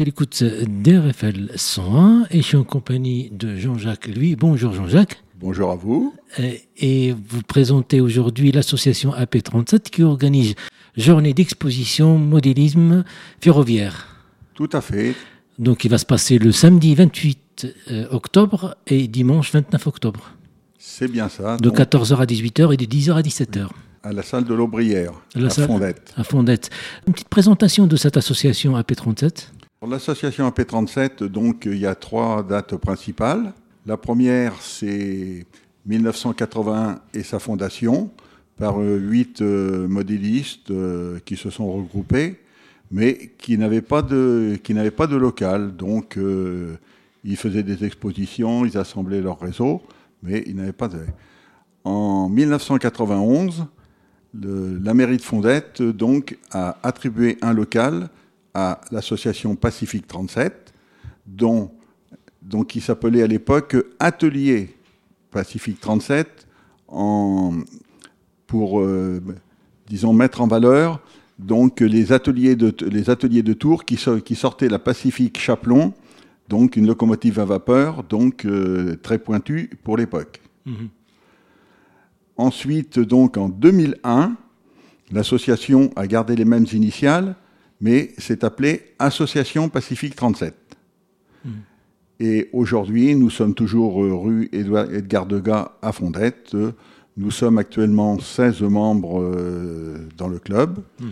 êtes à l'écoute d'RFL 101 et je suis en compagnie de Jean-Jacques Lui. Bonjour Jean-Jacques. Bonjour à vous. Et vous présentez aujourd'hui l'association AP37 qui organise journée d'exposition modélisme ferroviaire. Tout à fait. Donc il va se passer le samedi 28 euh, octobre et dimanche 29 octobre. C'est bien ça. De 14h à 18h et de 10h à 17h. À la salle de l'Aubrière, à, à Fondette. À Fondette. Une petite présentation de cette association AP37 Pour l'association AP37, donc, il y a trois dates principales. La première, c'est 1981 et sa fondation par euh, huit euh, modélistes euh, qui se sont regroupés, mais qui n'avaient pas de, qui n'avaient pas de local. Donc, ils faisaient des expositions, ils assemblaient leur réseau, mais ils n'avaient pas de. En 1991, la mairie de Fondette donc a attribué un local à l'association Pacifique 37, dont qui s'appelait à l'époque Atelier Pacifique 37, en, pour, euh, disons, mettre en valeur donc les ateliers de, les ateliers de Tours qui, qui sortaient la Pacifique Chaplon, donc une locomotive à vapeur, donc euh, très pointue pour l'époque. Mhm. Ensuite, donc en 2001, l'association a gardé les mêmes initiales, mais s'est appelée Association Pacifique 37. Et aujourd'hui, nous sommes toujours euh, rue Edgar Degas à Fondette. Nous sommes actuellement 16 membres euh, dans le club. Mhm.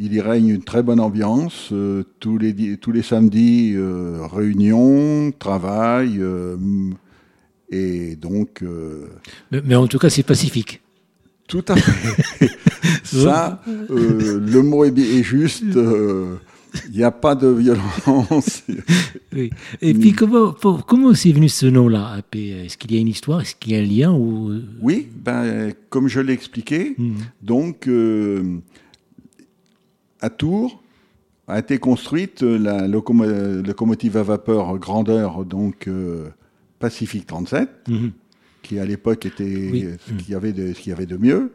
Il y règne une très bonne ambiance. Euh, tous, les, tous les samedis, réunion, travail. et donc. Mais, en tout cas, c'est pacifique. Tout à fait. Ça, le mot est, juste. Il n'y a pas de violence. oui. Et puis, comment, comment c'est venu ce nom-là, AP Est-ce qu'il y a une histoire? Est-ce qu'il y a un lien ou... Oui, ben, comme je l'ai expliqué, hmm. donc, euh, à Tours a été construite la locomotive à vapeur grandeur, donc euh, Pacifique 37, hmm. Qui à l'époque était ce qu'il y, avait de, ce qu'il y avait de mieux.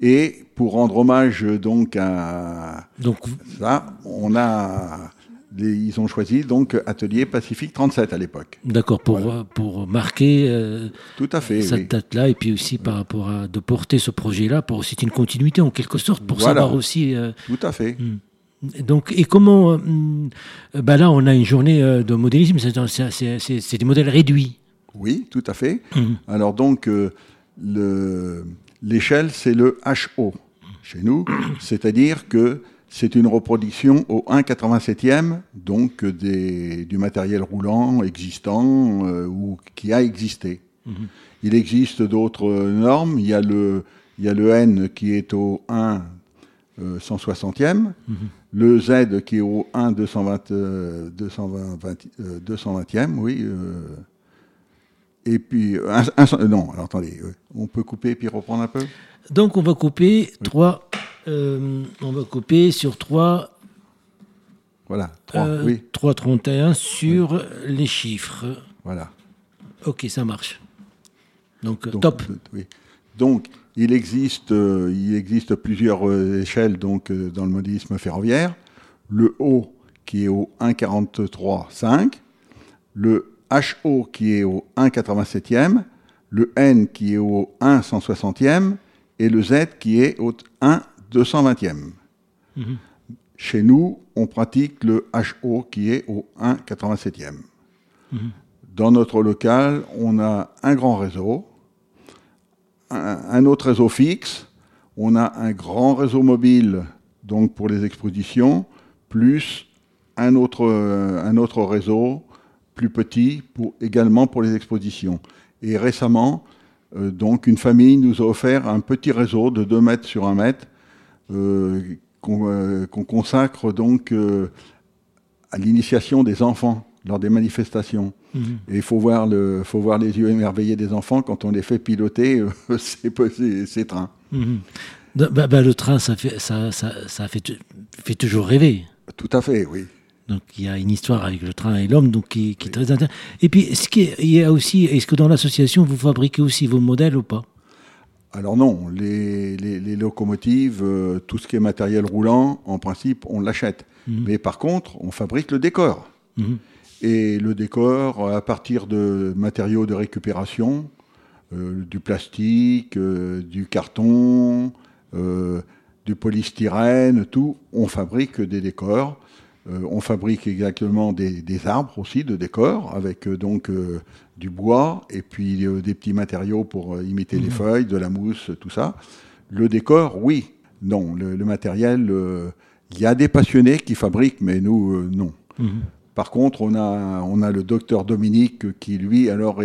Et pour rendre hommage donc à donc, ça, on a ils ont choisi donc Atelier Pacifique 37 à l'époque. D'accord, pour, pour marquer euh, Tout à fait, cette date-là, et puis aussi par rapport à de porter ce projet-là, pour c'est une continuité en quelque sorte, pour savoir aussi. Euh, Tout à fait. Hmm. Donc, et comment. Euh, bah là, on a une journée de modélisme, c'est des modèles réduits. Oui, tout à fait. Hmm. Alors, donc, le L'échelle, c'est le HO chez nous, c'est-à-dire que c'est une reproduction au 1,87e, donc des, du matériel roulant existant euh, ou qui a existé. Mhm. Il existe d'autres normes. Il y, a le, il y a le N qui est au 1 160e, mhm. le Z qui est au 1 220, 220e, oui. Euh, et puis, un, non, alors attendez, on peut couper et puis reprendre un peu? Donc on va couper 3, euh, on va couper sur 3. Voilà, 3, euh, oui. 3,31 sur les chiffres. Voilà. Ok, ça marche. Donc, top. Oui. Donc il existe, euh, il existe plusieurs échelles donc, dans le modélisme ferroviaire. Le haut qui est au 1,43,5, le HO qui est au 1,87e, le N qui est au 1,160e et le Z qui est au 1,220e. Mhm. Chez nous, on pratique le HO qui est au 1,87e. Mhm. Dans notre local, on a un grand réseau, un, autre réseau fixe, on a un grand réseau mobile donc pour les expositions, plus un autre, un autre réseau plus petit pour, également pour les expositions. Et récemment, euh, donc une famille nous a offert un petit réseau de 2 mètres sur 1 mètre euh, euh, qu'on consacre donc à l'initiation des enfants lors des manifestations. Mhm. Et il faut voir, le, faut voir les yeux émerveillés des enfants quand on les fait piloter ces, ces, trains. Mhm. Bah, bah, le train, ça, fait, ça, ça, ça fait, fait toujours rêver. Tout à fait, oui. Donc il y a une histoire avec le train et l'homme, donc qui, est très intéressant. Et puis, ce qui il y a aussi, est-ce que dans l'association vous fabriquez aussi vos modèles ou pas? Alors non, les, locomotives, euh, tout ce qui est matériel roulant, en principe, on l'achète. Mhm. Mais par contre, on fabrique le décor. Mhm. Et le décor, à partir de matériaux de récupération, euh, du plastique, euh, du carton, du polystyrène, tout, on fabrique des décors. On fabrique exactement des, arbres aussi de décors avec donc du bois et puis euh, des petits matériaux pour euh, imiter les mhm. feuilles, de la mousse, tout ça. Le décor, oui. Non, le, matériel, euh, il y a des passionnés qui fabriquent, mais nous, non. Mhm. Par contre, on a, on a le docteur Dominique qui, lui, alors,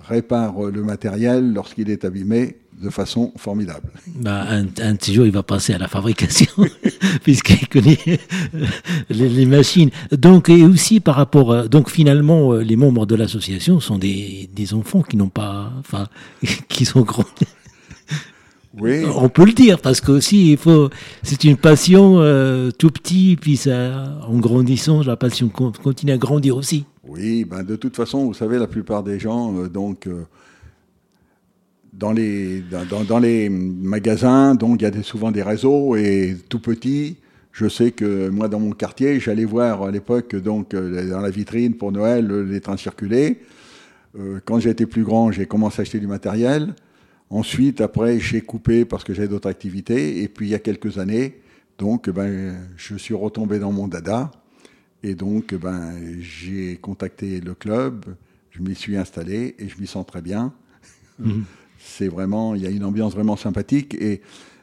répare le matériel lorsqu'il est abîmé de façon formidable. Bah, un, un petit jour, il va passer à la fabrication, puisqu'il connaît euh, les, machines. Donc, et aussi par rapport, donc finalement, euh, les membres de l'association sont des, des enfants qui n'ont pas, enfin, qui sont grands. Oui. On peut le dire parce que aussi il faut, c'est une passion euh, tout petit puis ça, en grandissant, la passion continue à grandir aussi. Oui, ben de toute façon, vous savez, la plupart des gens, donc dans les, magasins, donc il y a souvent des réseaux et tout petit. Je sais que moi, dans mon quartier, j'allais voir à l'époque, donc euh, dans la vitrine pour Noël, les trains circuler. Euh, quand j'étais plus grand, j'ai commencé à acheter du matériel. Ensuite, après, j'ai coupé parce que j'avais d'autres activités. Et puis, il y a quelques années, donc, ben, je suis retombé dans mon dada. Et donc, ben, j'ai contacté le club, je m'y suis installé et je m'y sens très bien. Mhm c'est vraiment, il y a une ambiance vraiment sympathique et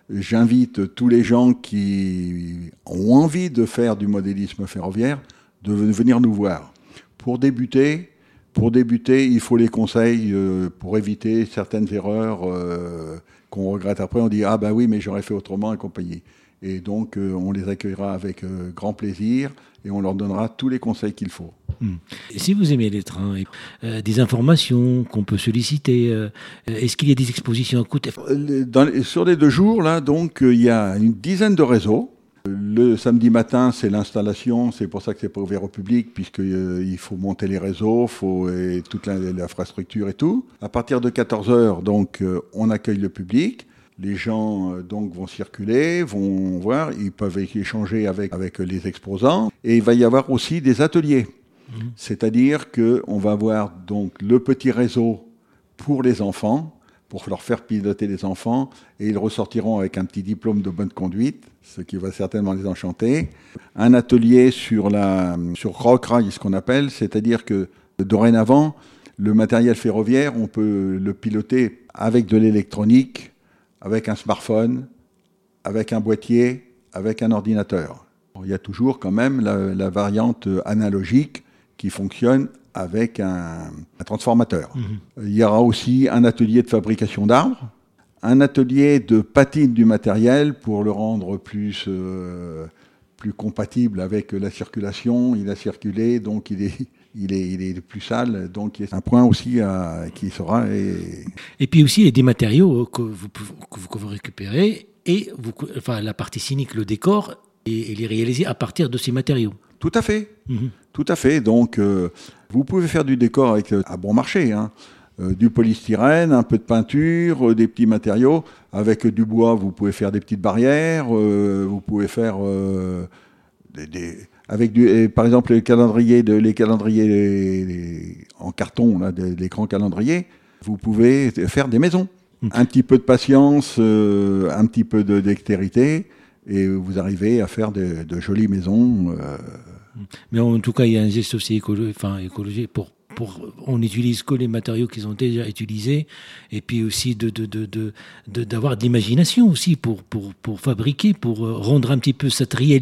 j'invite tous les gens qui ont envie de faire du modélisme ferroviaire de venir nous voir. Pour débuter, pour débuter, il faut les conseils euh, pour éviter certaines erreurs euh, qu'on regrette après. On dit ah ben oui, mais j'aurais fait autrement et compagnie. Et donc euh, on les accueillera avec grand plaisir et on leur donnera tous les conseils qu'il faut. Hmm. Si vous aimez les trains, euh, des informations qu'on peut solliciter, euh, est-ce qu'il y a des expositions à côté Sur les deux jours, là, donc, euh, il y a une dizaine de réseaux. Le samedi matin, c'est l'installation, c'est pour ça que c'est pas ouvert au public, puisqu'il faut monter les réseaux, faut, et toute l'infrastructure et tout. À partir de 14h, donc, on accueille le public. Les gens donc vont circuler, vont voir, ils peuvent échanger avec, avec les exposants. Et il va y avoir aussi des ateliers. C'est-à-dire qu'on va avoir donc le petit réseau pour les enfants, pour leur faire piloter les enfants, et ils ressortiront avec un petit diplôme de bonne conduite, ce qui va certainement les enchanter. Un atelier sur la sur rock rail, ce qu'on appelle, c'est-à-dire que dorénavant, le matériel ferroviaire, on peut le piloter avec de l'électronique, avec un smartphone, avec un boîtier, avec un ordinateur. Il y a toujours quand même la variante analogique qui fonctionne avec un, transformateur. Mhm. Il y aura aussi un atelier de fabrication d'arbres, un atelier de patine du matériel pour le rendre plus, euh, plus compatible avec la circulation. Il a circulé, donc il est, il est, il est plus sale, donc c'est un point aussi qui sera. Et... et puis aussi, il y a des matériaux que vous, que vous récupérez et vous, enfin, la partie cynique, le décor, et, et les réaliser à partir de ces matériaux. Tout à fait. Mhm. Tout à fait. Donc, euh, vous pouvez faire du décor avec euh, à bon marché. Hein. Euh, du polystyrène, un peu de peinture, des petits matériaux. Avec du bois, vous pouvez faire des petites barrières. vous pouvez faire des, avec du, par exemple les calendriers, de, les calendriers en carton, là, les grands calendriers. Vous pouvez faire des maisons. Un petit peu de patience, un petit peu de dextérité et vous arrivez à faire de, jolies maisons. Euh. Mais en tout cas, il y a un geste aussi écologique, enfin, écologique pour, on n'utilise que les matériaux qu'ils ont déjà utilisés, et puis aussi de, d'avoir de, l'imagination aussi pour, pour, pour fabriquer, pour euh, rendre un petit peu cette réalité,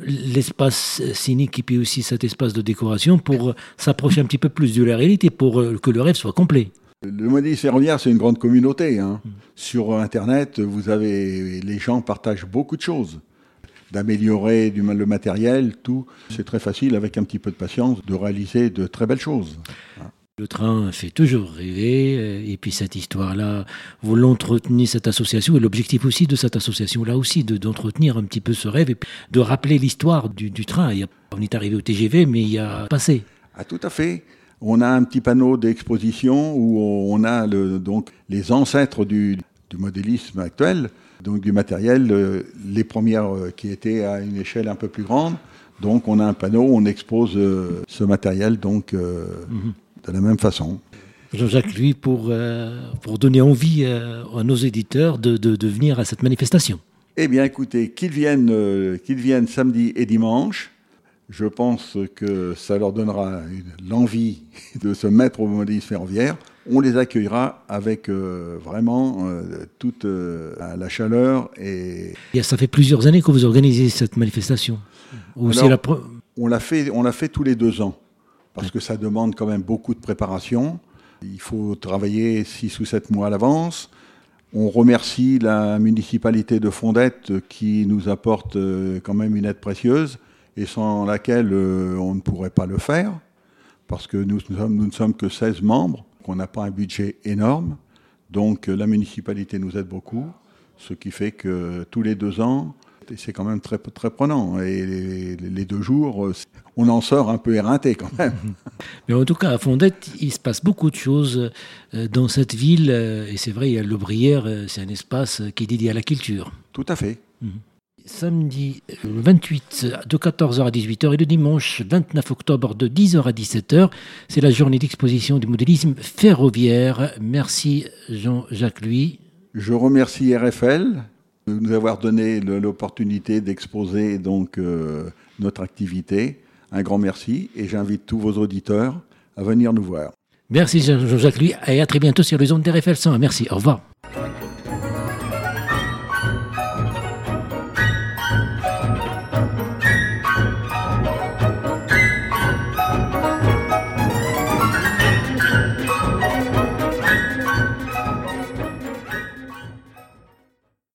l'espace scénique et puis aussi cet espace de décoration pour euh, s'approcher un petit peu plus de la réalité, pour que le rêve soit complet. Le modélisme ferroviaire, c'est une grande communauté. Hein. Sur Internet, vous avez, les gens partagent beaucoup de choses. D'améliorer le matériel, tout. C'est très facile, avec un petit peu de patience, de réaliser de très belles choses. Le train fait toujours rêver, euh, et puis cette histoire-là, vous l'entretenez, cette association, et l'objectif aussi de cette association-là aussi, d'entretenir un petit peu ce rêve, et de rappeler l'histoire du, train. on est arrivé au TGV, mais il y a passé. Ah, tout à fait on a un petit panneau d'exposition où on a le, donc les ancêtres du, du modélisme actuel, donc du matériel, les premières qui étaient à une échelle un peu plus grande. Donc on a un panneau, on expose ce matériel donc mhm. de la même façon. Jean-Jacques, lui, pour, pour donner envie à nos éditeurs de, de, venir à cette manifestation. Eh bien, écoutez, qu'ils viennent, qu'ils viennent samedi et dimanche. Je pense que ça leur donnera l'envie de se mettre au modélisme ferroviaire. On les accueillera avec euh, vraiment euh, toute euh, la chaleur. Et... ça fait plusieurs années que vous organisez cette manifestation on l'a fait, on l'a fait tous les deux ans parce que ça demande quand même beaucoup de préparation. Il faut travailler six ou sept mois à l'avance. On remercie la municipalité de Fondette qui nous apporte quand même une aide précieuse et sans laquelle on ne pourrait pas le faire, parce que nous, nous, ne sommes que 16 membres, qu'on n'a pas un budget énorme, donc euh, la municipalité nous aide beaucoup, ce qui fait que tous les deux ans, c'est quand même très, très prenant. Et les, deux jours, euh, on en sort un peu éreinté quand même. Mais en tout cas, à Fondette, il se passe beaucoup de choses dans cette ville. Et c'est vrai, il y a le Brière, c'est un espace qui est dédié à la culture. Tout à fait. Mhm samedi 28 de 14h à 18h et le dimanche 29 octobre de 10h à 17h. C'est la journée d'exposition du modélisme ferroviaire. Merci Jean-Jacques Louis. Je remercie RFL de nous avoir donné l'opportunité d'exposer donc euh, notre activité. Un grand merci et j'invite tous vos auditeurs à venir nous voir. Merci Jean-Jacques Louis et à très bientôt sur les ondes d'RFL 100. Merci, au revoir.